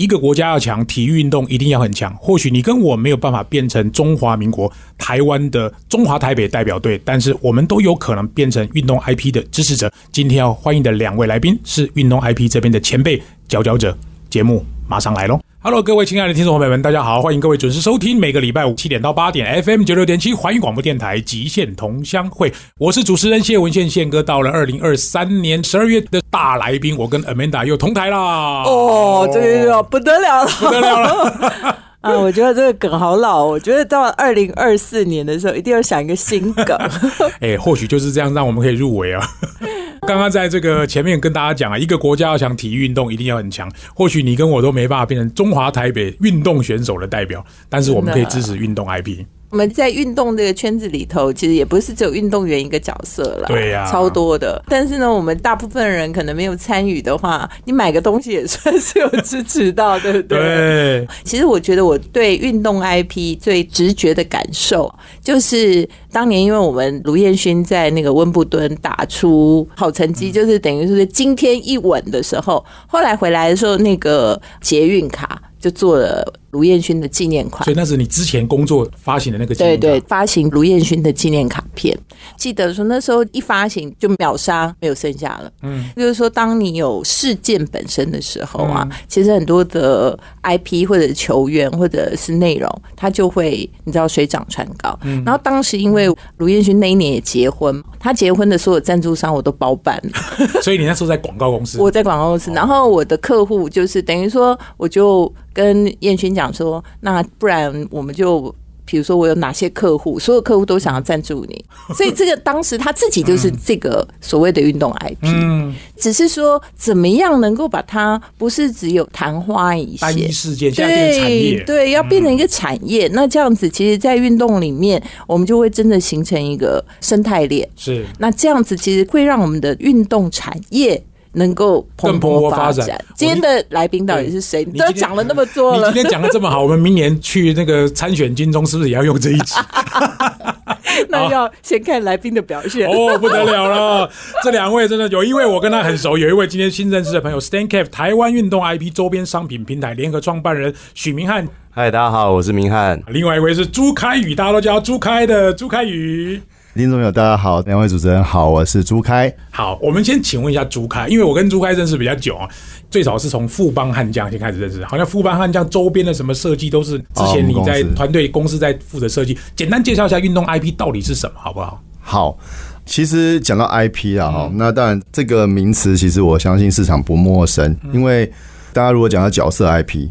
一个国家要强，体育运动一定要很强。或许你跟我没有办法变成中华民国台湾的中华台北代表队，但是我们都有可能变成运动 IP 的支持者。今天要欢迎的两位来宾是运动 IP 这边的前辈佼佼者，节目马上来喽。Hello，各位亲爱的听众朋友们，大家好，欢迎各位准时收听每个礼拜五七点到八点 FM 九六点七环宇广播电台极限同乡会，我是主持人谢文宪宪哥。到了二零二三年十二月的大来宾，我跟 Amanda 又同台啦。哦，这个不得了了，不得了了。啊，我觉得这个梗好老。我觉得到二零二四年的时候，一定要想一个新梗。哎，或许就是这样，让我们可以入围啊。刚刚在这个前面跟大家讲啊，一个国家要想，体育运动一定要很强。或许你跟我都没办法变成中华台北运动选手的代表，但是我们可以支持运动 IP。我们在运动这个圈子里头，其实也不是只有运动员一个角色了，对呀，超多的。但是呢，我们大部分人可能没有参与的话，你买个东西也算是有支持到，对不对？对。其实我觉得我对运动 IP 最直觉的感受，就是当年因为我们卢彦勋在那个温布顿打出好成绩，就是等于是惊天一吻的时候，后来回来的时候，那个捷运卡。就做了卢彦勋的纪念款，所以那是你之前工作发行的那个对对，发行卢彦勋的纪念卡片。记得说那时候一发行就秒杀，没有剩下了。嗯，就是说当你有事件本身的时候啊，其实很多的 IP 或者球员或者是内容，它就会你知道水涨船高。嗯然后当时因为卢彦勋那一年也结婚，他结婚的所有赞助商我都包办了。所以你那时候在广告公司，我在广告公司，然后我的客户就是等于说我就。跟燕勋讲说，那不然我们就，比如说我有哪些客户，所有客户都想要赞助你，所以这个当时他自己就是这个所谓的运动 IP，嗯，只是说怎么样能够把它不是只有昙花一现，单一事件，对对，要变成一个产业，那这样子其实，在运动里面，我们就会真的形成一个生态链，是，那这样子其实会让我们的运动产业。能够蓬勃发展。今天的来宾到底是谁？你都讲了那么多了，你今天讲的这么好，我们明年去那个参选金钟，是不是也要用这一集？那要先看来宾的表现哦，不得了了！这两位真的有一位我跟他很熟，有一位今天新认识的朋友，Stancap 台湾运动 IP 周边商品平台联合创办人许明翰。嗨，大家好，我是明翰。另外一位是朱开宇，大家都叫朱开的朱开宇。听众朋友，大家好，两位主持人好，我是朱开。好，我们先请问一下朱开，因为我跟朱开认识比较久啊，最早是从富邦悍将先开始认识，好像富邦悍将周边的什么设计都是之前你在团队公司在负责设计。简单介绍一下运动 IP 到底是什么，好不好？好，其实讲到 IP 啊，哈，那当然这个名词其实我相信市场不陌生，因为大家如果讲到角色 IP，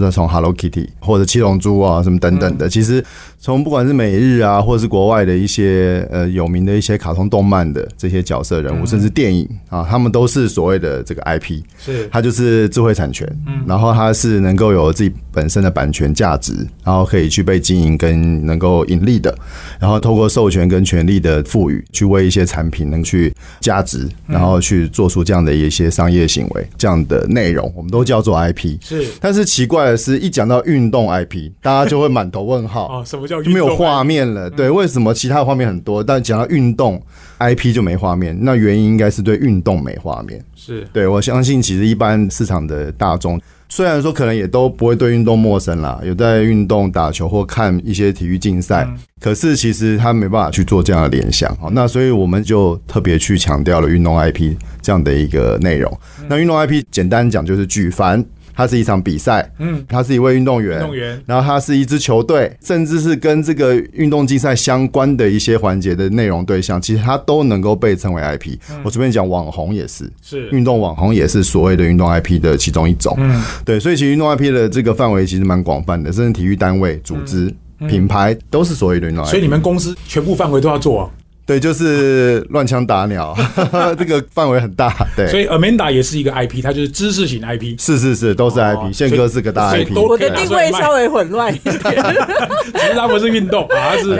就是从 Hello Kitty 或者七龙珠啊什么等等的，其实。从不管是美日啊，或者是国外的一些呃有名的一些卡通动漫的这些角色人物，甚至电影啊，他们都是所谓的这个 IP，是。它就是智慧产权，嗯，然后它是能够有自己本身的版权价值，然后可以去被经营跟能够盈利的，然后透过授权跟权利的赋予，去为一些产品能去价值，然后去做出这样的一些商业行为，这样的内容我们都叫做 IP，是。但是奇怪的是，一讲到运动 IP，大家就会满头问号啊，什么？就没有画面了，对？为什么其他的画面很多，但讲到运动 IP 就没画面？那原因应该是对运动没画面。是对我相信，其实一般市场的大众，虽然说可能也都不会对运动陌生啦，有在运动打球或看一些体育竞赛，可是其实他没办法去做这样的联想。好，那所以我们就特别去强调了运动 IP 这样的一个内容。那运动 IP 简单讲就是举凡。它是一场比赛，嗯，他是一位运动员，运动员，然后他是一支球队，甚至是跟这个运动竞赛相关的一些环节的内容对象，其实它都能够被称为 IP。我随便讲网红也是，是。运动网红也是所谓的运动 IP 的其中一种，嗯，对，所以其实运动 IP 的这个范围其实蛮广泛的，甚至体育单位、组织、品牌都是所谓的运动 IP。所以你们公司全部范围都要做。对，就是乱枪打鸟，这个范围很大。对，所以 Amanda 也是一个 IP，它就是知识型 IP。是是是，都是 IP。宪哥是个大 IP。我的定位稍微混乱一点。其实它不是运动，它是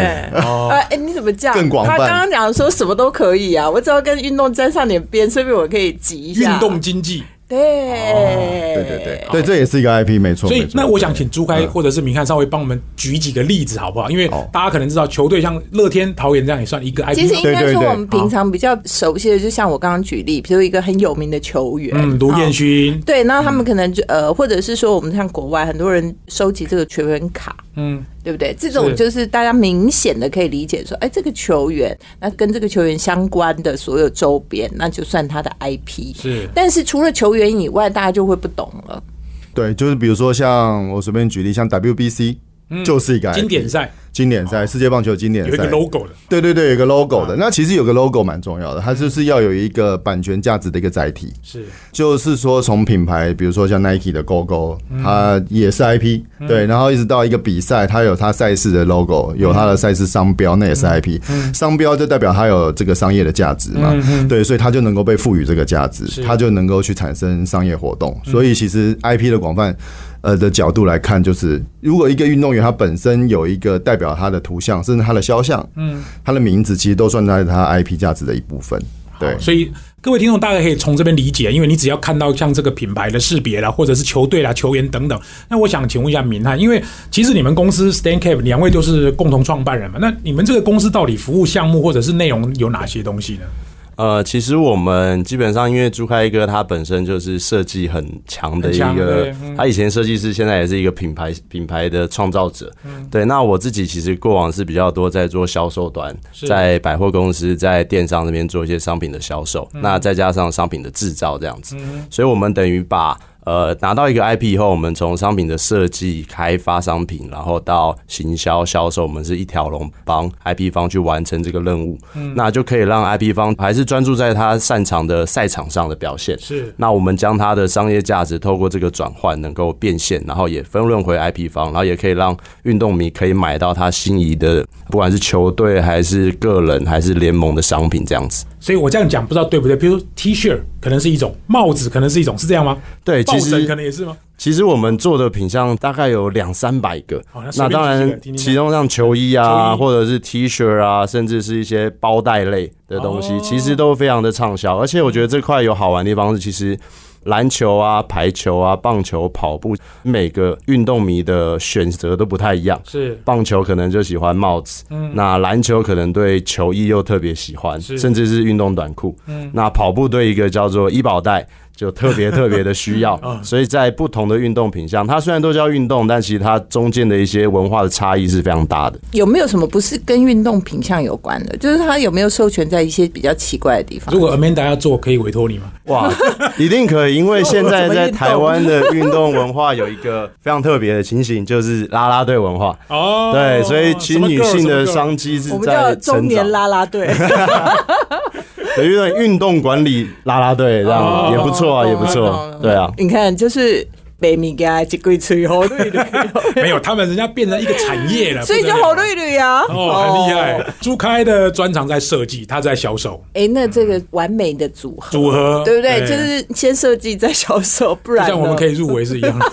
哦。哎，你怎么这样？更广泛。他刚刚讲说什么都可以啊，我只要跟运动沾上点边，顺便我可以挤一下。运动经济。对，对对对对，这也是一个 IP，没错。所以那我想请朱开嗯。或者是明翰稍微帮我们举几个例子好不好？因为大家可能知道球队像乐天桃园这样也算一个 IP，其实应该对对对。说我们平常比较熟悉的，就像我刚刚举例，比如一个很有名的球员，嗯，卢彦哦。勋，对，那他们可能就呃，或者是说我们像国外很多人收集这个球员卡，嗯，对不对？这种就是大家明显的可以理解说，哎，这个球员那跟这个球员相关的所有周边，那就算他的 IP。是。但是除了球员所以外，大家就会不懂了。对，就是比如说像我随便举例，像 WBC 就是一个经典赛经典赛，世界棒球经典赛有一个。logo 的，对对对，有一个 logo 的。那其实有个 logo 蛮重要的，它就是要有一个版权价值的一个载体。是就是说，从品牌，比如说像 Nike 的 GoGo，它也是 IP，、对，然后一直到一个比赛，它有它赛事的 logo，有它的赛事商标，那也是 IP。商标就代表它有这个商业的价值嘛，对，所以它就能够被赋予这个价值，它就能够去产生商业活动。所以其实 IP 的广泛。呃的角度来看，就是如果一个运动员他本身有一个代表他的图像，甚至他的肖像，嗯，他的名字其实都算在他 IP 价值的一部分。对，所以各位听众大概可以从这边理解，因为你只要看到像这个品牌的识别啦，或者是球队啦、球员等等，那我想请问一下明翰，因为其实你们公司 StanCap 两位都是共同创办人嘛，那你们这个公司到底服务项目或者是内容有哪些东西呢？呃，其实我们基本上因为朱开哥他本身就是设计很强的一个嗯，他以前设计师，现在也是一个品牌品牌的创造者。嗯。对，那我自己其实过往是比较多在做销售端，在百货公司、在电商那边做一些商品的销售，嗯。那再加上商品的制造这样子，所以我们等于把。呃，拿到一个 IP 以后，我们从商品的设计、开发商品，然后到行销、销售，我们是一条龙帮 IP 方去完成这个任务。嗯那就可以让 IP 方还是专注在他擅长的赛场上的表现。是那我们将它的商业价值透过这个转换能够变现，然后也分润回 IP 方，然后也可以让运动迷可以买到他心仪的，不管是球队还是个人还是联盟的商品这样子。所以我这样讲不知道对不对？比如说 T 恤可能是一种，帽子可能是一种，是这样吗？对，其实可能也是吗？其实我们做的品相大概有两三百个，好那当然其中像球衣啊，衣或者是 T 恤啊，甚至是一些包袋类的东西，哦其实都非常的畅销。而且我觉得这块有好玩的地方是，其实篮球啊、排球啊、棒球、跑步，每个运动迷的选择都不太一样。是棒球可能就喜欢帽子，那篮球可能对球衣又特别喜欢，甚至是运动短裤。那跑步对一个叫做医保带就特别特别的需要，所以在不同的运动品项，它虽然都叫运动，但其实它中间的一些文化的差异是非常大的。有没有什么不是跟运动品相有关的？就是它有没有授权在一些比较奇怪的地方如？果 Amanda 要做，可以委托你吗？哇，一定可以，因为现在在台湾的运动文化有一个非常特别的情形，就是拉拉队文化。哦，对，所以其实女性的商机是叫在成中年长。啦 啦队，有一个运动管理啦啦队，这哦样也不错啊，也不错。对啊，你看，就是北米给他一龟吹好绿绿，没有，他们人家变成一个产业了，所以就不得了好绿绿啊，哦，很厉害。朱开的专长在设计，他在销售哎，那这个完美的组合，组合，对不对？就是先设计再销售，不然就像我们可以入围是一样的。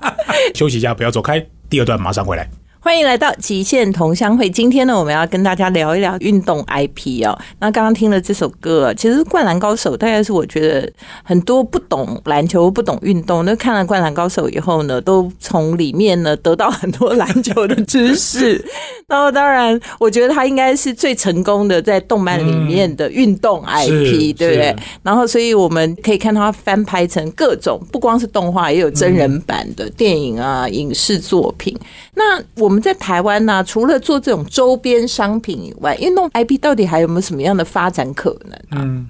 休息一下，不要走开，第二段马上回来。欢迎来到极限同乡会。今天呢，我们要跟大家聊一聊运动 IP 哦。那刚刚听了这首歌，其实《灌篮高手》大概是我觉得很多不懂篮球、不懂运动，那看了《灌篮高手》以后呢，都从里面呢得到很多篮球的知识。然后，当然，我觉得他应该是最成功的在动漫里面的运动 IP，、是对不对？然后，所以我们可以看到它翻拍成各种，不光是动画，也有真人版的电影啊、影视作品。那我们在台湾呢、除了做这种周边商品以外，运动 IP 到底还有没有什么样的发展可能啊？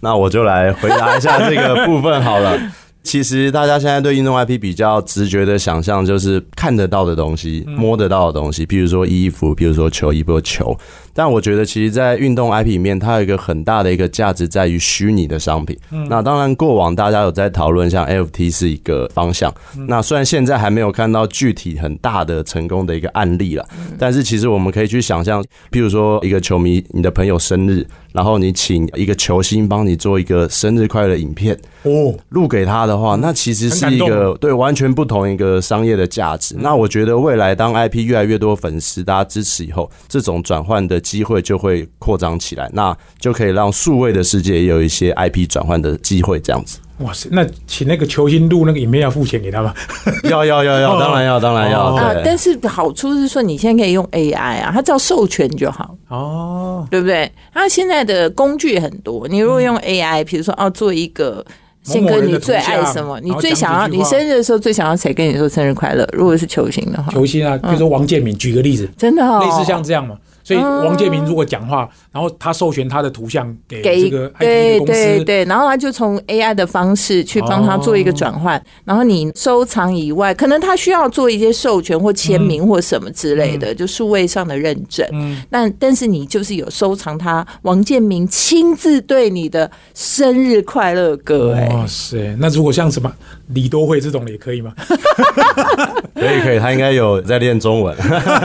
那我就来回答一下这个部分好了。其实大家现在对运动 IP 比较直觉的想象，就是看得到的东西、摸得到的东西，比如说衣服，比如说球衣，比如球。但我觉得，其实，在运动 IP 里面，它有一个很大的一个价值在于虚拟的商品。嗯。那当然，过往大家有在讨论，像 NFT 是一个方向。那虽然现在还没有看到具体很大的成功的一个案例了，但是其实我们可以去想象，譬如说一个球迷，你的朋友生日，然后你请一个球星帮你做一个生日快乐影片，哦，录给他的话，那其实是一个对完全不同一个商业的价值。那我觉得未来当 IP 越来越多粉丝大家支持以后，这种转换的机会就会扩张起来，那就可以让数位的世界也有一些 IP 转换的机会，这样子。哇塞，那请那个球星录那个影片要付钱给他吗？要要要要，当然要，当然要。哦啊，对，但是好处是说，你现在可以用 AI 啊，它只要授权就好，哦，对不对？它现在的工具很多，你如果用 AI，比如说哦，做一个。宪哥，某某人的你最爱什么？你最想要你生日的时候最想要谁跟你说生日快乐？如果是球星的话，球星啊，比如说王建民，举个例子，真的哦，类似像这样嘛。所以王建民如果讲话，然后他授权他的图像给给这个 IT 公司，对对，然后他就从 AI 的方式去帮他做一个转换，然后你收藏以外，可能他需要做一些授权或签名或什么之类的，就数位上的认证。嗯。但但是你就是有收藏他王建民亲自对你的生日快乐歌、哎、哇塞，那如果像什么李多惠这种的也可以吗？他应该有在练中文。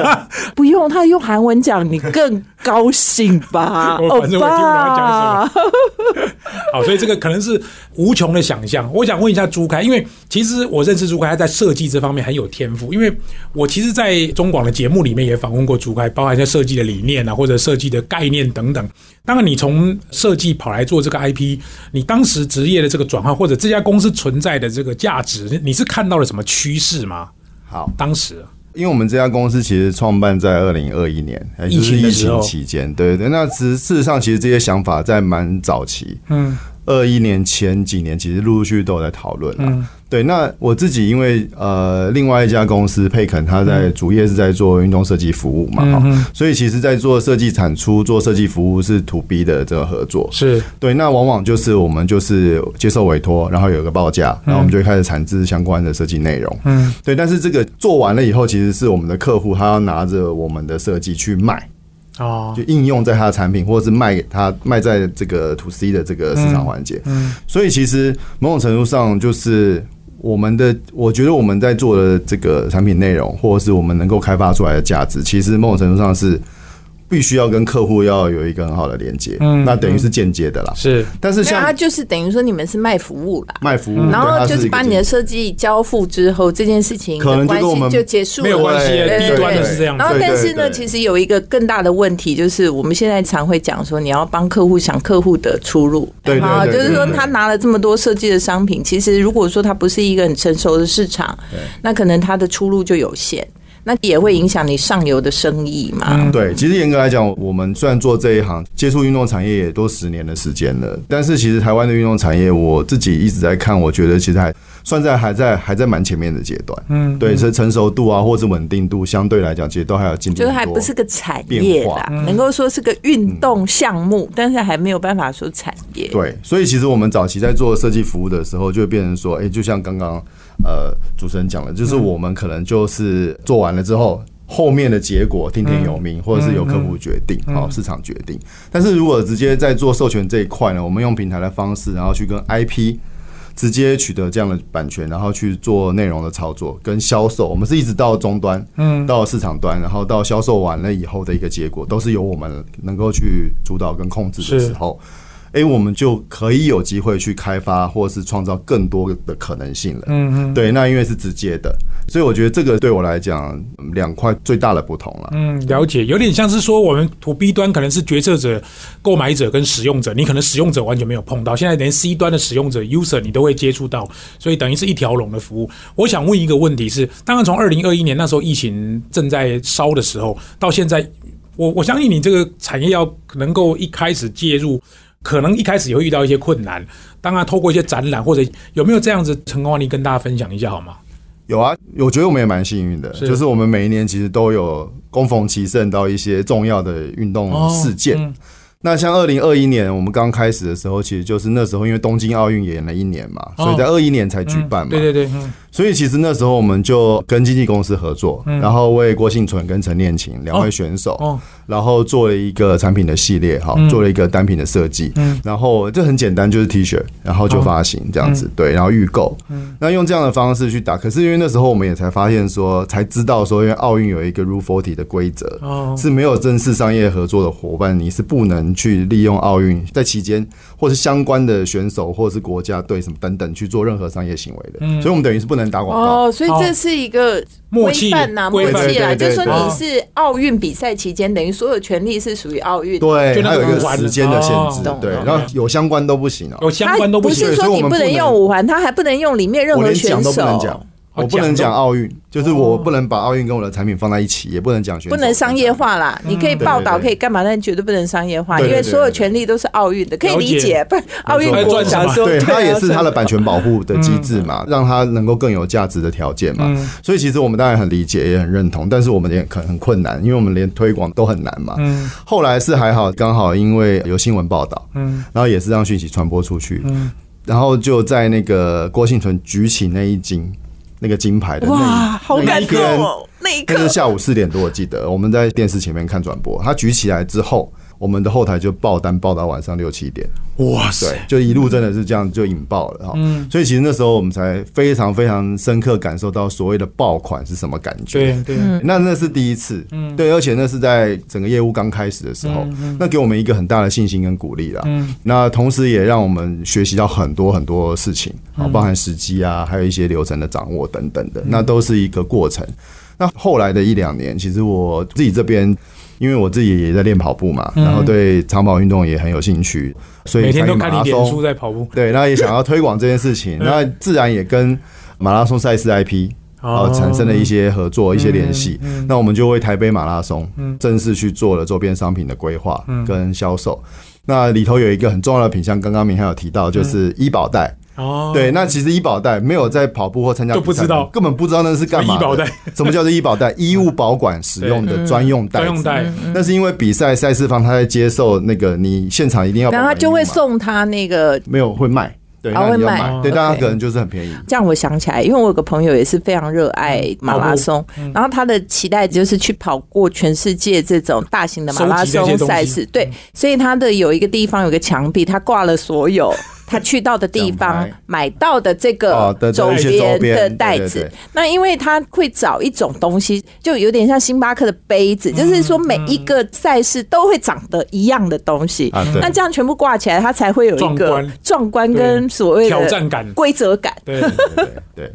不用他用韩文讲，你更高兴吧？我反正我听不懂他讲什么 好，所以这个可能是无穷的想象。我想问一下朱开，因为其实我认识朱开，他在设计这方面很有天赋。因为我其实，在中广的节目里面也访问过朱开，包含一些设计的理念啊，或者设计的概念等等。当然，你从设计跑来做这个 IP，你当时职业的这个转换，或者这家公司存在的这个价值，你是看到了什么趋势吗？好，当时因为我们这家公司其实创办在二零二一年，也就是疫情期间，对对。那其实事实上，其实这些想法在蛮早期，嗯。二一年前几年，其实陆陆续续都有在讨论了。嗯对，那我自己因为呃，另外一家公司佩肯，他在主业是在做运动设计服务嘛，哈、嗯所以其实，在做设计产出、做设计服务是 to B 的这个合作。是。对，那往往就是我们就是接受委托，然后有一个报价，然后我们就会开始产制相关的设计内容。嗯。对，但是这个做完了以后，其实是我们的客户他要拿着我们的设计去卖，哦。就应用在他的产品，或者是卖给他卖在这个 to C 的这个市场环节。嗯。所以其实某种程度上，就是我们的，我觉得我们在做的这个产品内容，或者是我们能够开发出来的价值，其实某种程度上是必须要跟客户要有一个很好的连接。嗯那等于是间接的啦。是。但是像它就是等于说你们是卖服务啦。卖服务，然后就是把你的设计交付之后，这件事情可能的关系就跟我们就结束了，没有关系对低端的对是这样然后，但是呢，其实有一个更大的问题，就是我们现在常会讲说，你要帮客户想客户的出路，对对啊，对就是说他拿了这么多设计的商品，其实如果说他不是一个很成熟的市场，那可能他的出路就有限，那也会影响你上游的生意嘛。嗯对，其实严格来讲，我们虽然做这一行，接触运动产业也都十年的时间了，但是其实台湾的运动产业，我自己一直在看，我觉得其实还算在还在还在蛮前面的阶段。嗯对，是成熟度啊，或者稳定度，相对来讲，其实都还有进步就是。还不是个产业啦，能够说是个运动项目，但是还没有办法说产业。对，所以其实我们早期在做设计服务的时候，就会变成说，哎、就像刚刚呃主持人讲的，就是我们可能就是做完了之后。后面的结果听天由命，或者是由客户决定，好、市场决定。但是如果直接在做授权这一块呢，我们用平台的方式，然后去跟 IP 直接取得这样的版权，然后去做内容的操作跟销售。我们是一直到终端，嗯到市场端，然后到销售完了以后的一个结果，都是由我们能够去主导跟控制的时候。哎，我们就可以有机会去开发或是创造更多的可能性了。嗯嗯对，那因为是直接的，所以我觉得这个对我来讲，两块最大的不同了。嗯，了解，有点像是说我们 to B 端可能是决策者、购买者跟使用者，你可能使用者完全没有碰到，现在连 C 端的使用者 user 你都会接触到，所以等于是一条龙的服务。我想问一个问题是，当然从二零二一年那时候疫情正在烧的时候，到现在，我我相信你这个产业要能够一开始介入。可能一开始也会遇到一些困难，当然透过一些展览或者有没有这样子成功案例跟大家分享一下好吗？有啊，我觉得我们也蛮幸运的，是就是我们每一年其实都有恭逢其盛到一些重要的运动事件。嗯那像二零二一年我们刚开始的时候，其实就是那时候因为东京奥运延了一年嘛，哦所以在二一年才举办嘛。对对对，嗯所以其实那时候我们就跟经纪公司合作，然后为郭幸存跟陈念琴两位选手，哦然后做了一个产品的系列，哈，做了一个单品的设计，嗯。然后这很简单，就是 T 恤，然后就发行这样子，对，然后预购，那用这样的方式去打。可是因为那时候我们也才发现说，才知道说，因为奥运有一个 Rule Forty 的规则，哦。是没有正式商业合作的伙伴，你是不能去利用奥运在期间，或是相关的选手或者是国家队什么等等去做任何商业行为的。所以我们等于是不能打广告。哦，所以这是一个规默契范呐，规范默契啦，就是说你是奥运比赛期间，等于所有权利是属于奥运。对，就那还有一个时间的限制哦，对，然后有相关都不行哦。有相关都不行不是说你不能用五环，它还不能用里面任我连何选讲都不能手讲，，我不能讲奥运，就是我不能把奥运跟我的产品放在一起，也不能讲选手不能商业化啦。你可以报道，可以干嘛，但绝对不能商业化，因为所有权利都是奥运的，可以理解。不然奥运国想说，对，它也是它的啊版权保护的机制嘛，让它能够更有价值的条件嘛。嗯。所以其实我们当然很理解，也很认同，但是我们也很很困难，因为我们连推广都很难嘛。嗯。后来是还好，刚好因为有新闻报道，嗯。然后也是让讯息传播出去，嗯，然后就在那个郭幸存举起那一金那个金牌的哇，好感动哦！那一刻那是下午四点多，我记得我们在电视前面看转播，他举起来之后，我们的后台就爆单爆到晚上六七点，哇塞，，就一路真的是这样就引爆了哈。嗯所以其实那时候我们才非常非常深刻感受到所谓的爆款是什么感觉。对对，那那是第一次，嗯对，而且那是在整个业务刚开始的时候，那给我们一个很大的信心跟鼓励啦。嗯那同时也让我们学习到很多很多事情，啊，包含时机啊，还有一些流程的掌握等等的，那都是一个过程。那后来的一两年，其实我自己这边。因为我自己也在练跑步嘛，然后对长跑运动也很有兴趣，所以每天都看你脸书在跑步，对，那也想要推广这件事情，那自然也跟马拉松赛事 IP 哦呃产生了一些合作、一些联系。那我们就为台北马拉松正式去做了周边商品的规划跟销售。那里头有一个很重要的品项，刚刚明翰有提到，就是医保袋。哦，对，那其实医保袋没有在跑步或参加比赛就不知道。根本不知道那是干嘛。医保袋 什么叫做医保袋？医务保管使用的专用袋。专用袋，那是因为比赛赛事方他在接受那个你现场一定要保然后他就会送他那个没有会卖，对，啊那你要会卖。买，对，大家可能就是很便宜。这样我想起来，因为我有个朋友也是非常热爱马拉松，然后他的期待就是去跑过全世界这种大型的马拉松赛事。对，所以他的有一个地方有个墙壁，他挂了所有。他去到的地方买到的这个周边的袋子。那因为他会找一种东西，就有点像星巴克的杯子，就是说每一个赛事都会长得一样的东西。那这样全部挂起来，它才会有一个壮观。跟所谓的挑战感。规则感。对，对对对，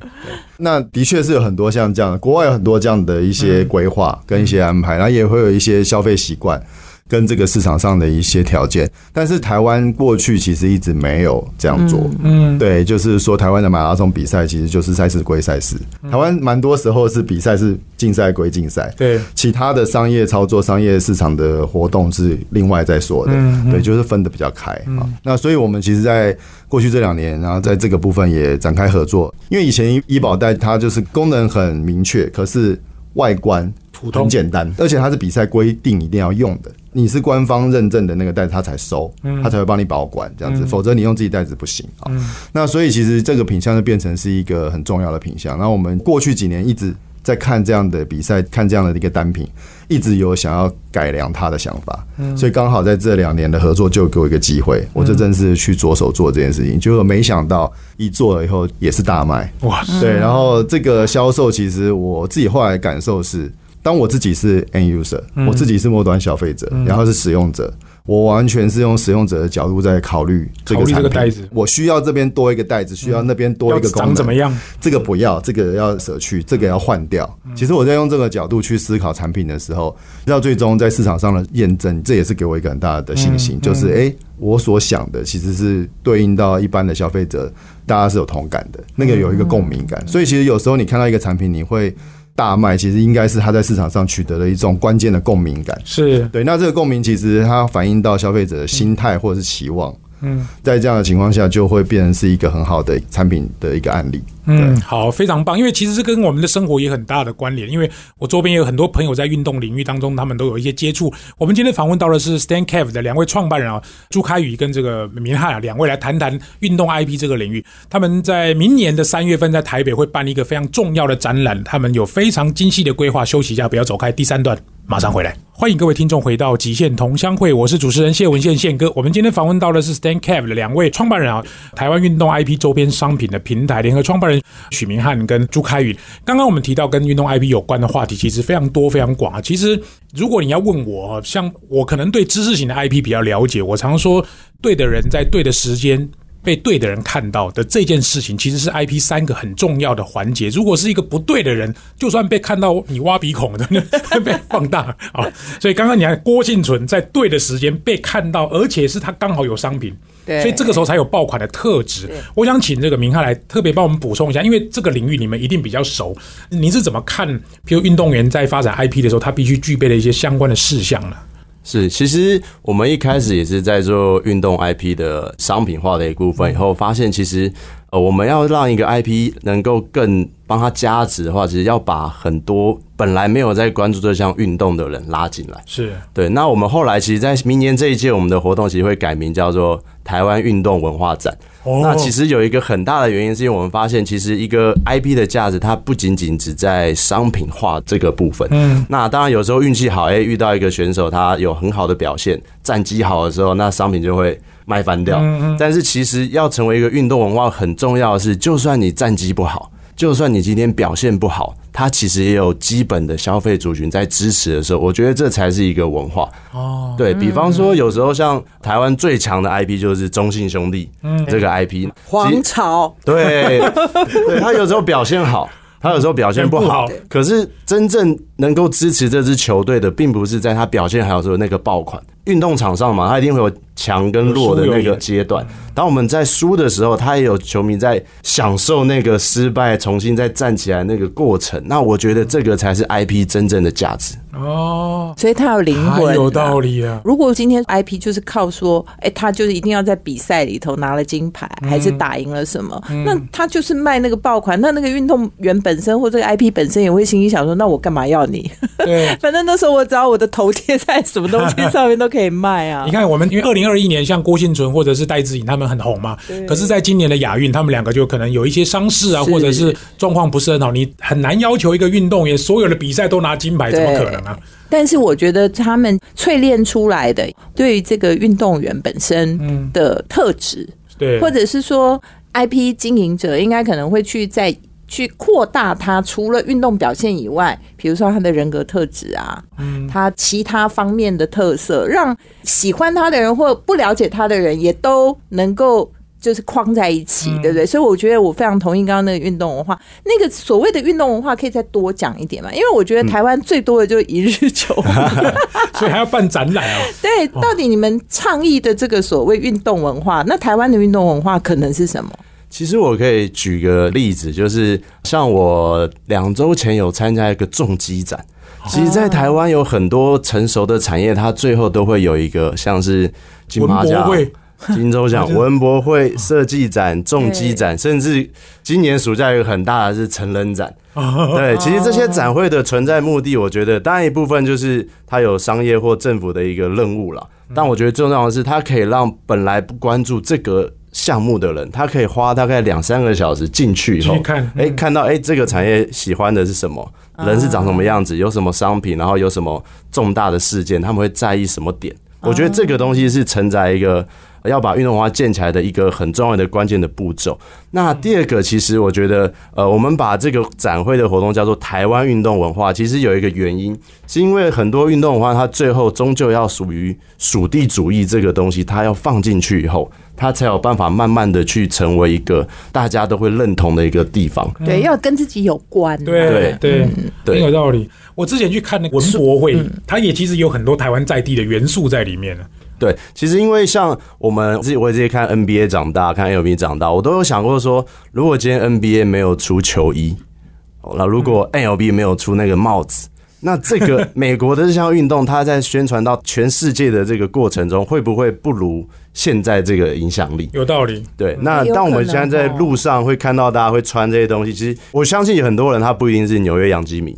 那的确是有很多像这样的，国外有很多这样的一些规划跟一些安排，然后也会有一些消费习惯。跟这个市场上的一些条件，但是台湾过去其实一直没有这样做。嗯，对，就是说台湾的马拉松比赛其实就是赛事归赛事，台湾蛮多时候是比赛是竞赛归竞赛，对，其他的商业操作、商业市场的活动是另外再说的，嗯对，就是分的比较开。啊。那所以我们其实，在过去这两年，然后在这个部分也展开合作，因为以前医医保袋它就是功能很明确，可是外观普通很简单，而且它是比赛规定一定要用的。你是官方认证的那个袋子，它才收，它才会帮你保管这样子，否则你用自己袋子不行啊。那所以其实这个品相就变成是一个很重要的品相。那我们过去几年一直在看这样的比赛，看这样的一个单品，一直有想要改良它的想法。所以刚好在这两年的合作，就给我一个机会，我就正式去着手做这件事情。结果没想到一做了以后也是大卖，哇塞，对，然后这个销售其实我自己后来的感受是，当我自己是 end user，、我自己是末端消费者，然后是使用者，我完全是用使用者的角度在考虑这个产品。袋子。我需要这边多一个袋子，需要那边多一个功能，长怎么样？这个不要，这个要舍去，这个要换掉。其实我在用这个角度去思考产品的时候，到最终在市场上的验证，这也是给我一个很大的信心，就是诶，我所想的其实是对应到一般的消费者，大家是有同感的，那个有一个共鸣感。所以其实有时候你看到一个产品，你会大卖，其实应该是它在市场上取得了一种关键的共鸣感。是，对，那这个共鸣其实它反映到消费者的心态或者是期望。嗯在这样的情况下，就会变成是一个很好的产品的一个案例。嗯，好，非常棒。因为其实这跟我们的生活也很大的关联。因为我周边也有很多朋友在运动领域当中，他们都有一些接触。我们今天访问到的是 Stan Cav 的两位创办人啊，朱开宇跟这个明翰啊，两位来谈谈运动 IP 这个领域。他们在明年的三月份在台北会办一个非常重要的展览，他们有非常精细的规划。休息一下，不要走开。第三段马上回来。欢迎各位听众回到极限同乡会，我是主持人谢文宪宪哥。我们今天访问到的是 Stan Cav 的两位创办人啊，台湾运动 IP 周边商品的平台联合创办人许明翰跟朱开宇。刚刚我们提到跟运动 IP 有关的话题，其实非常多非常广啊。其实如果你要问我，像我可能对知识型的 IP 比较了解，我常说对的人在对的时间。被对的人看到的这件事情，其实是 IP 三个很重要的环节。如果是一个不对的人，就算被看到你挖鼻孔的，被放大啊。所以刚刚你看郭幸存在对的时间被看到，而且是他刚好有商品。对所以这个时候才有爆款的特质。我想请这个明翰来特别帮我们补充一下，因为这个领域你们一定比较熟，你是怎么看？譬如运动员在发展 IP 的时候，他必须具备的一些相关的事项呢？是，其实我们一开始也是在做运动 IP 的商品化的一部分，以后发现其实呃，我们要让一个 IP 能够更帮它加值的话，其实要把很多本来没有在关注这项运动的人拉进来。是对，那我们后来其实，在明年这一届，我们的活动其实会改名叫做台湾运动文化展。哦那其实有一个很大的原因，是因为我们发现，其实一个 IP 的价值，它不仅仅只在商品化这个部分。嗯，那当然有时候运气好，哎、遇到一个选手，他有很好的表现，战绩好的时候，那商品就会卖翻掉。但是其实要成为一个运动文化，很重要的是，就算你战绩不好。就算你今天表现不好，它其实也有基本的消费族群在支持的时候，我觉得这才是一个文化。哦，对比方说，有时候像台湾最强的 IP 就是中信兄弟，嗯，这个 IP 皇朝对，对他有时候表现好，他有时候表现不好表现不好，可是真正能够支持这支球队的，并不是在他表现好的时候那个爆款。运动场上嘛，他一定会有强跟弱的那个阶段。当我们在输的时候，他也有球迷在享受那个失败，重新再站起来那个过程。那我觉得这个才是 IP 真正的价值。哦，所以它有灵魂、有道。理啊！如果今天 IP 就是靠说，哎、他就是一定要在比赛里头拿了金牌，还是打赢了什么，那他就是卖那个爆款。那那个运动员本身或这个 IP 本身也会心里想说，那我干嘛要你？对。反正那时候我只要我的头贴在什么东西上面都可以卖啊你。看，我们因为二零二一年像郭幸存或者是戴志颖他们很红嘛，可是，在今年的亚运，他们两个就可能有一些伤势啊，或者是状况不是很好，你很难要求一个运动员所有的比赛都拿金牌，怎么可能啊？但是我觉得他们淬炼出来的对于这个运动员本身的特质，对，或者是说 IP 经营者应该可能会去再去扩大他除了运动表现以外，比如说他的人格特质啊，嗯他其他方面的特色，让喜欢他的人或不了解他的人也都能够。就是框在一起，对不对？所以我觉得我非常同意刚刚那个运动文化，那个所谓的运动文化可以再多讲一点嘛，因为我觉得台湾最多的就是一日球，所以还要办展览 哦。对，到底你们倡议的这个所谓运动文化，那台湾的运动文化可能是什么？其实我可以举个例子，就是像我两周前有参加一个重机展。其实，在台湾有很多成熟的产业，它最后都会有一个像是金马奖金钟奖、文博会、设计展、重机展，甚至今年暑假有一个很大的是成人展。对，其实这些展会的存在目的，我觉得当然一部分就是它有商业或政府的一个任务了，但我觉得最重要的是，它可以让本来不关注这个项目的人，他可以花大概两三个小时进去以后看哎、嗯看到哎、这个产业喜欢的是什么，人是长什么样子，有什么商品，然后有什么重大的事件，他们会在意什么点。我觉得这个东西是承载一个要把运动文化建起来的一个很重要的关键的步骤。那第二个，其实我觉得，呃，我们把这个展会的活动叫做台湾运动文化，其实有一个原因，是因为很多运动文化它最后终究要属于属地主义这个东西，它要放进去以后，它才有办法慢慢的去成为一个大家都会认同的一个地方。对，要跟自己有关、啊。对对对，对很有道理。我之前去看那个文博会，它也其实有很多台湾在地的元素在里面了。对，其实因为像我们自己，我也这些看 NBA 长大，看 LB 长大，我都有想过说，如果今天 NBA 没有出球衣，哦那如果 LB 没有出那个帽子，那这个 美国的这项运动，它在宣传到全世界的这个过程中，会不会不如现在这个影响力？有道理，对，那当我们现在在路上会看到大家会穿这些东西，其实我相信有很多人他不一定是纽约洋基迷，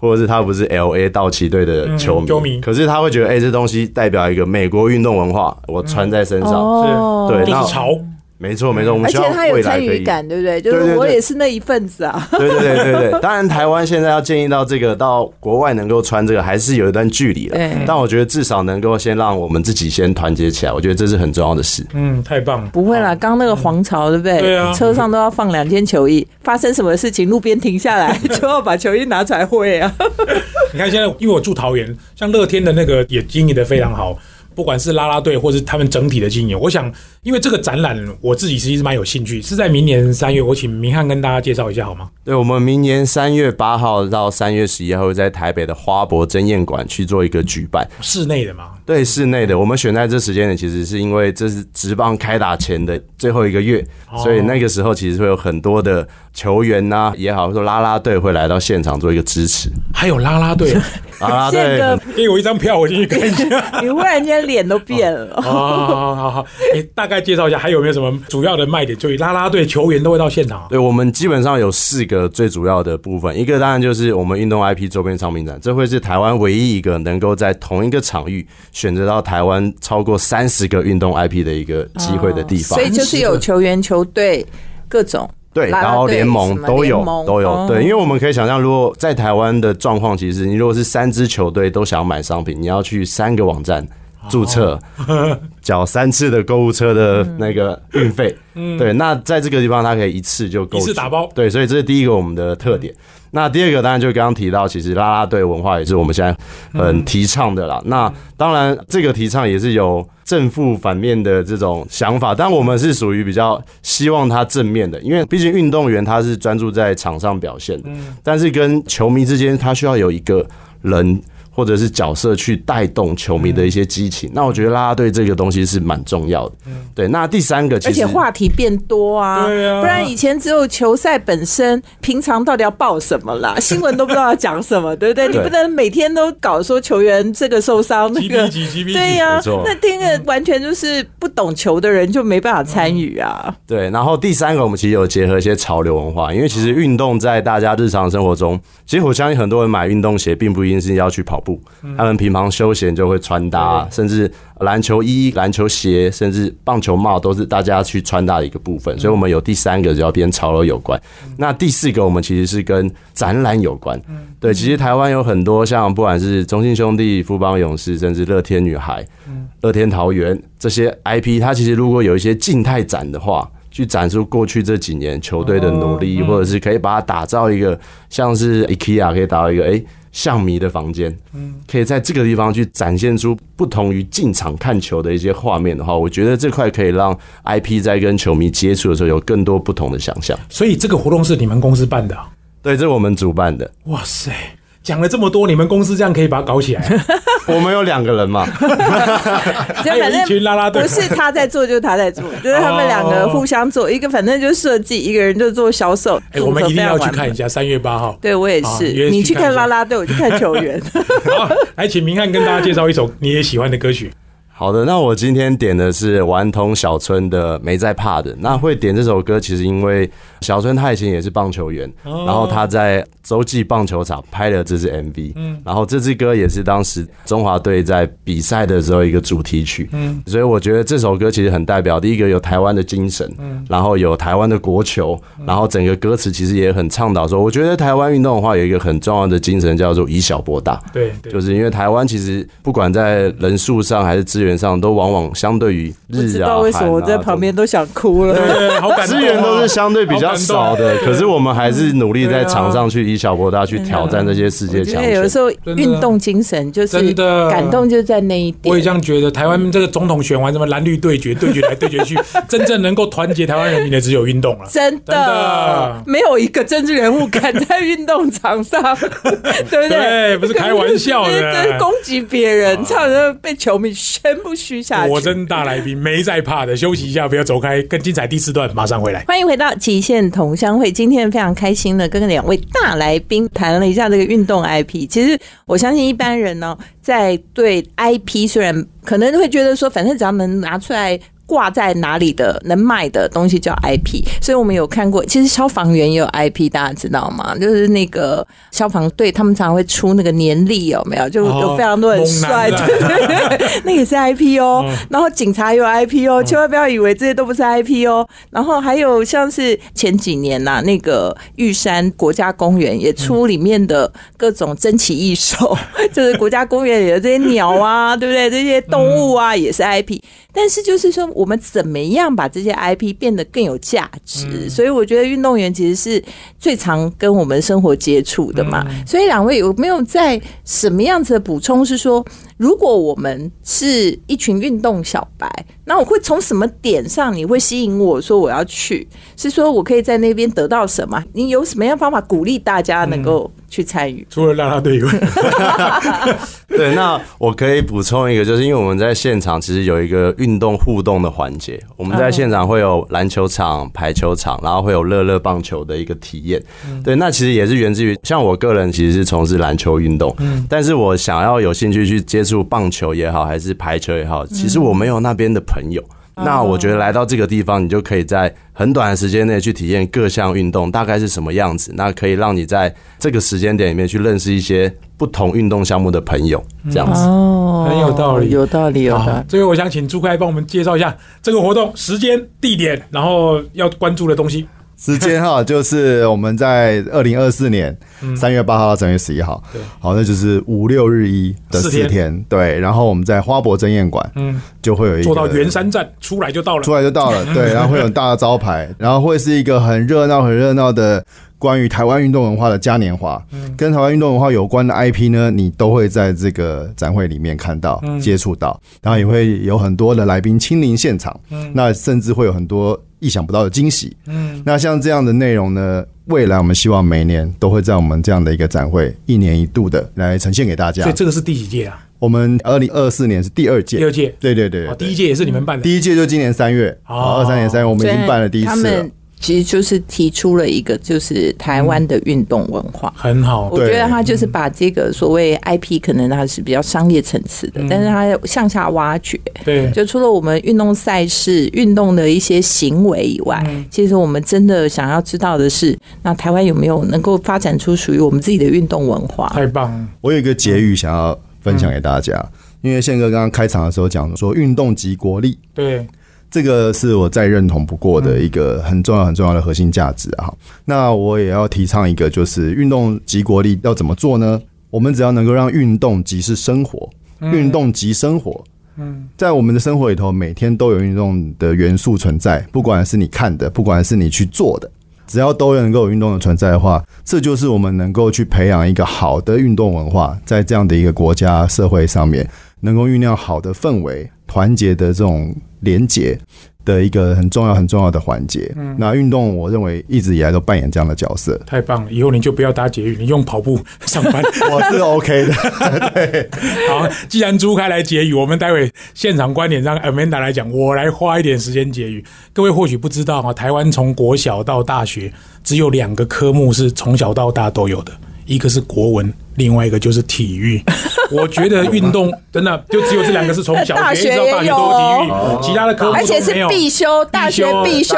或者是他不是 L A 道奇队的球迷，嗯球迷可是他会觉得，哎、这东西代表一个美国运动文化，我穿在身上。是，对那就是潮。没错，没错，我们而且他有参。与感，对不对？就是我也是那一份子啊。对对对对对，当然台湾现在要建议到这个到国外能够穿这个，还是有一段距离了对。但我觉得至少能够先让我们自己先团结起来，我觉得这是很重要的事。嗯，太棒了。不会啦，刚刚那个皇朝，对不对？对啊车上都要放两件球衣，发生什么事情，路边停下来 就要把球衣拿出来挥啊。你看现在，因为我住桃园，像乐天的那个也经营的非常好。不管是啦啦队或是他们整体的经营。我想，因为这个展览我自己其实蛮有兴趣，是在明年三月，我请明翰跟大家介绍一下好吗？对，我们明年三月八号到三月十一号会在台北的花博争艳馆去做一个举办，室内的嘛。对，室内的。我们选在这时间点，其实是因为这是职棒开打前的最后一个月，所以那个时候其实会有很多的球员呐、也好，说啦啦队会来到现场做一个支持。还有啦啦队，啦啦队，给我一张票，我进去看一下。你忽然间脸都变了。哦，好好好，哎，大概介绍一下，还有没有什么主要的卖点？就以啦啦队球员都会到现场啊。对，我们基本上有四个最主要的部分，一个当然就是我们运动 IP 周边商品展，这会是台湾唯一一个能够在同一个场域选择到台湾超过三十个运动 IP 的一个机会的地方。所以就是有球员、球队各种。对，然后联盟都有盟都有哦，对，因为我们可以想象，如果在台湾的状况，其实你如果是三支球队都想买商品，你要去三个网站注册，缴三次的购物车的那个运费，对，那在这个地方它可以一次就购一次打包。对，所以这是第一个我们的特点。那第二个当然就刚刚提到，其实啦啦队文化也是我们现在很提倡的啦。那当然这个提倡也是有正负反面的这种想法，但我们是属于比较希望它正面的，因为毕竟运动员他是专注在场上表现的，但是跟球迷之间他需要有一个人。或者是角色去带动球迷的一些激情，那我觉得啦啦队这个东西是蛮重要的。对，那第三个其实而且话题变多啊，对啊不然以前只有球赛本身，平常到底要报什么啦？新闻都不知道要讲什么，对不对？你不能每天都搞说球员这个受伤，那个对呀、那听着完全就是不懂球的人就没办法参与啊。对，然后第三个，我们其实有结合一些潮流文化，因为其实运动在大家日常生活中，其实我相信很多人买运动鞋，并不一定是要去跑步，他们平常休闲就会穿搭，甚至篮球衣、篮球鞋，甚至棒球帽，都是大家去穿搭的一个部分。所以，我们有第三个就要跟潮流有关。那第四个，我们其实是跟展览有关。对，其实台湾有很多像不管是中信兄弟、富邦勇士，甚至乐天女孩、乐天桃园这些 IP，它其实如果有一些静态展的话，去展出过去这几年球队的努力，或者是可以把它打造一个像是 IKEA 可以打造一个诶象迷的房间，嗯可以在这个地方去展现出不同于进场看球的一些画面的话，我觉得这块可以让 IP 在跟球迷接触的时候有更多不同的想象。所以这个活动是你们公司办的啊、对，这是我们主办的，哇塞！讲了这么多，你们公司这样可以把它搞起来，我们有两个人嘛，就反还有一群拉拉队正不是他在做，就是他在做，就是他们两个互相做，一个反正就是设计，一个人就做销售。哎、我们一定要去看一下。下三月八号。对我也是，你去去看一下看啦啦队，我去看球员。好，来，请明翰跟大家介绍一首你也喜欢的歌曲。好的，那我今天点的是顽童小春的《没在怕的》。那会点这首歌，其实因为小春他以前也是棒球员，然后他在洲际棒球场拍了这支 MV，嗯，然后这支歌也是当时中华队在比赛的时候一个主题曲，嗯，所以我觉得这首歌其实很代表第一个有台湾的精神，嗯，然后有台湾的国球，然后整个歌词其实也很倡导说，我觉得台湾运动的话有一个很重要的精神叫做以小博大，对对，就是因为台湾其实不管在人数上还是资源上，都往往相对于不知日啊、道为什么我在旁边都想哭了。对对，好感动、啊。资源都是相对比较少的，可是我们还是努力在场上去以小博大去挑战这些世界强权。有的时候运动精神就是真的感动，就在那一点。我也这样觉得，台湾这个总统选完什么蓝绿对决，对决来对决去，真正能够团结台湾人民的只有运动了。真真的没有一个政治人物敢在运动场上，对不对？对不是开玩笑的 这是攻击别人，差点被球迷全部嘘下去。果真大来宾没在怕的，休息一下，不要走开，更精彩第四段马上回来。欢迎回到极限同乡会。今天非常开心的跟两位大来宾谈了一下这个运动 IP。其实我相信一般人呢，在对 IP 虽然可能会觉得说，反正只要能拿出来。挂在哪里的能卖的东西叫 IP，所以我们有看过。其实消防员也有 IP，大家知道吗？就是那个消防队，他们常常会出那个年历，有没有？就有非常多很帅，对对对，那也是 IP 哦。然后警察也有 IP 哦，千万不要以为这些都不是 IP 哦。然后还有像是前几年呐、那个玉山国家公园也出里面的各种珍奇异兽，就是国家公园里的这些鸟啊，对不对？这些动物啊也是 IP。但是就是说，我们怎么样把这些 IP 变得更有价值？所以我觉得运动员其实是最常跟我们生活接触的嘛。所以两位有没有在什么样子的补充？是说，如果我们是一群运动小白，那我会从什么点上你会吸引我说我要去？是说我可以在那边得到什么？你有什么样方法鼓励大家能够去参与？除了拉拉队以外，对，那我可以补充一个，就是因为我们在现场其实有一个运动互动的环节，我们在现场会有篮球场、排球场，然后会有乐乐棒球的一个体验。对，那其实也是源自于像我个人其实是从事篮球运动，但是我想要有兴趣去接触棒球也好，还是排球也好，其实我没有那边的朋友。那我觉得来到这个地方，你就可以在很短的时间内去体验各项运动大概是什么样子。那可以让你在这个时间点里面去认识一些不同运动项目的朋友，这样子。哦很有道理有道理，有道好理。，最后我想请朱开帮我们介绍一下这个活动时间、地点，然后要关注的东西。时间哈，就是我们在二零二四年三月八号到三月十一号，对。好，那就是五六日一的四天，对。然后我们在花博争宴馆嗯，就会有一个坐到圆山站出来就到了。出来就到了，对，然后会有大的招牌，然后会是一个很热闹、很热闹的关于台湾运动文化的嘉年华，跟台湾运动文化有关的 IP 呢，你都会在这个展会里面看到、接触到，然后也会有很多的来宾亲临现场，那甚至会有很多意想不到的惊喜。嗯，那像这样的内容呢，未来我们希望每年都会在我们这样的一个展会一年一度的来呈现给大家所以。这个是第几届啊？我们二零二四年是第二届，第二届。对对对第一届也是你们办的。第一届就今年三月，哦好，二三年三月我们已经办了第一次了他们。其实就是提出了一个，就是台湾的运动文化。很好，我觉得他就是把这个所谓 IP，可能它是比较商业层次的，但是它向下挖掘。对，就除了我们运动赛事、运动的一些行为以外，其实我们真的想要知道的是，那台湾有没有能够发展出属于我们自己的运动文化？太棒了。我有一个结语想要分享给大家，因为宪哥刚刚开场的时候讲说，运动即国力，对，这个是我再认同不过的一个很重要很重要的核心价值啊。那我也要提倡一个，就是运动即国力要怎么做呢？我们只要能够让运动即是生活，运动即生活。嗯，在我们的生活里头，每天都有运动的元素存在，不管是你看的，不管是你去做的，只要都能够有运动的存在的话，这就是我们能够去培养一个好的运动文化，在这样的一个国家社会上面，能够酝酿好的氛围、团结的这种连结的一个很重要、很重要的环节。那运动，我认为一直以来都扮演这样的角色，太棒了！以后你就不要搭捷运，你用跑步上班。我是 OK 的。好，既然朱开来结语，我们待会现场观点让 Amanda 来讲，我来花一点时间结语。各位或许不知道啊，台湾从国小到大学只有两个科目是从小到大都有的，一个是国文，另外一个就是体育。我觉得运动真的就只有这两个是从小 大学学一直到大学也都有体有育，其他的科目而且是。必修，大学必修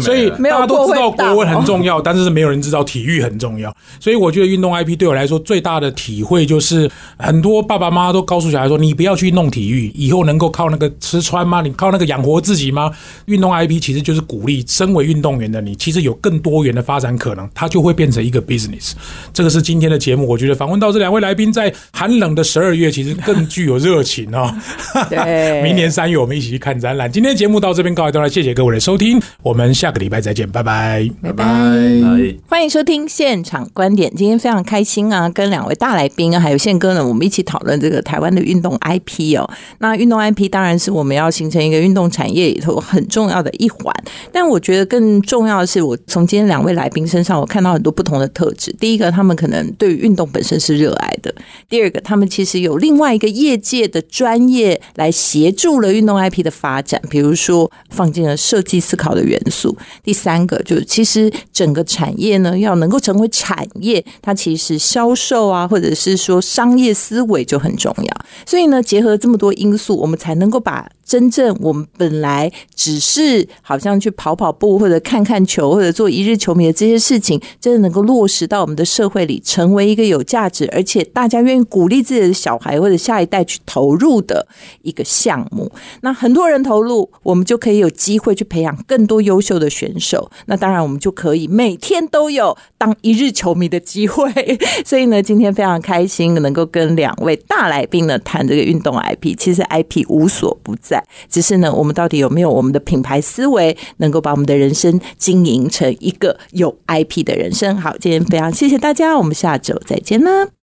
所以大家都知道国文很重要，但是没有人知道体育很重要。所以我觉得运动 IP 对我来说最大的体会就是，很多爸爸妈妈都告诉小孩说：“你不要去弄体育，以后能够靠那个吃穿吗？你靠那个养活自己吗？”运动 IP 其实就是鼓励身为运动员的你，其实有更多元的发展可能，它就会变成一个 business。这个是今天的节目，我觉得访问到这两位来宾，在寒冷的十二月，其实更具有热情哦、对明年三月我们一起去看展览。今天节目到这边告一段落，谢谢各位的收听，我们下个礼拜再见，拜拜。拜拜。哎欢迎收听现场观点。今天非常开心啊，跟两位大来宾啊，还有宪哥呢，我们一起讨论这个台湾的运动 IP 哦。那运动 IP 当然是我们要形成一个运动产业里头很重要的一环，但我觉得更重要的是，我从今天两位来宾身上，我看到很多不同的特质。第一个，他们可能对于运动本身真是热爱的；第二个，他们其实有另外一个业界的专业来协助了运动 IP 的发展，比如说放进了设计思考的元素。第三个就是，其实整个产业呢，要能够成为产业，它其实销售啊，或者是说商业思维就很重要。所以呢，结合这么多因素，我们才能够把真正我们本来只是好像去跑跑步或者看看球或者做一日球迷的这些事情，真的能够落实到我们的社会里，成为一个有价价值，而且大家愿意鼓励自己的小孩或者下一代去投入的一个项目。那很多人投入，我们就可以有机会去培养更多优秀的选手。那当然，我们就可以每天都有当一日球迷的机会。所以呢，今天非常开心能够跟两位大来宾呢谈这个运动 IP。其实 IP 无所不在，只是呢，我们到底有没有我们的品牌思维，能够把我们的人生经营成一个有 IP 的人生？好，今天非常谢谢大家，我们下周再见啦。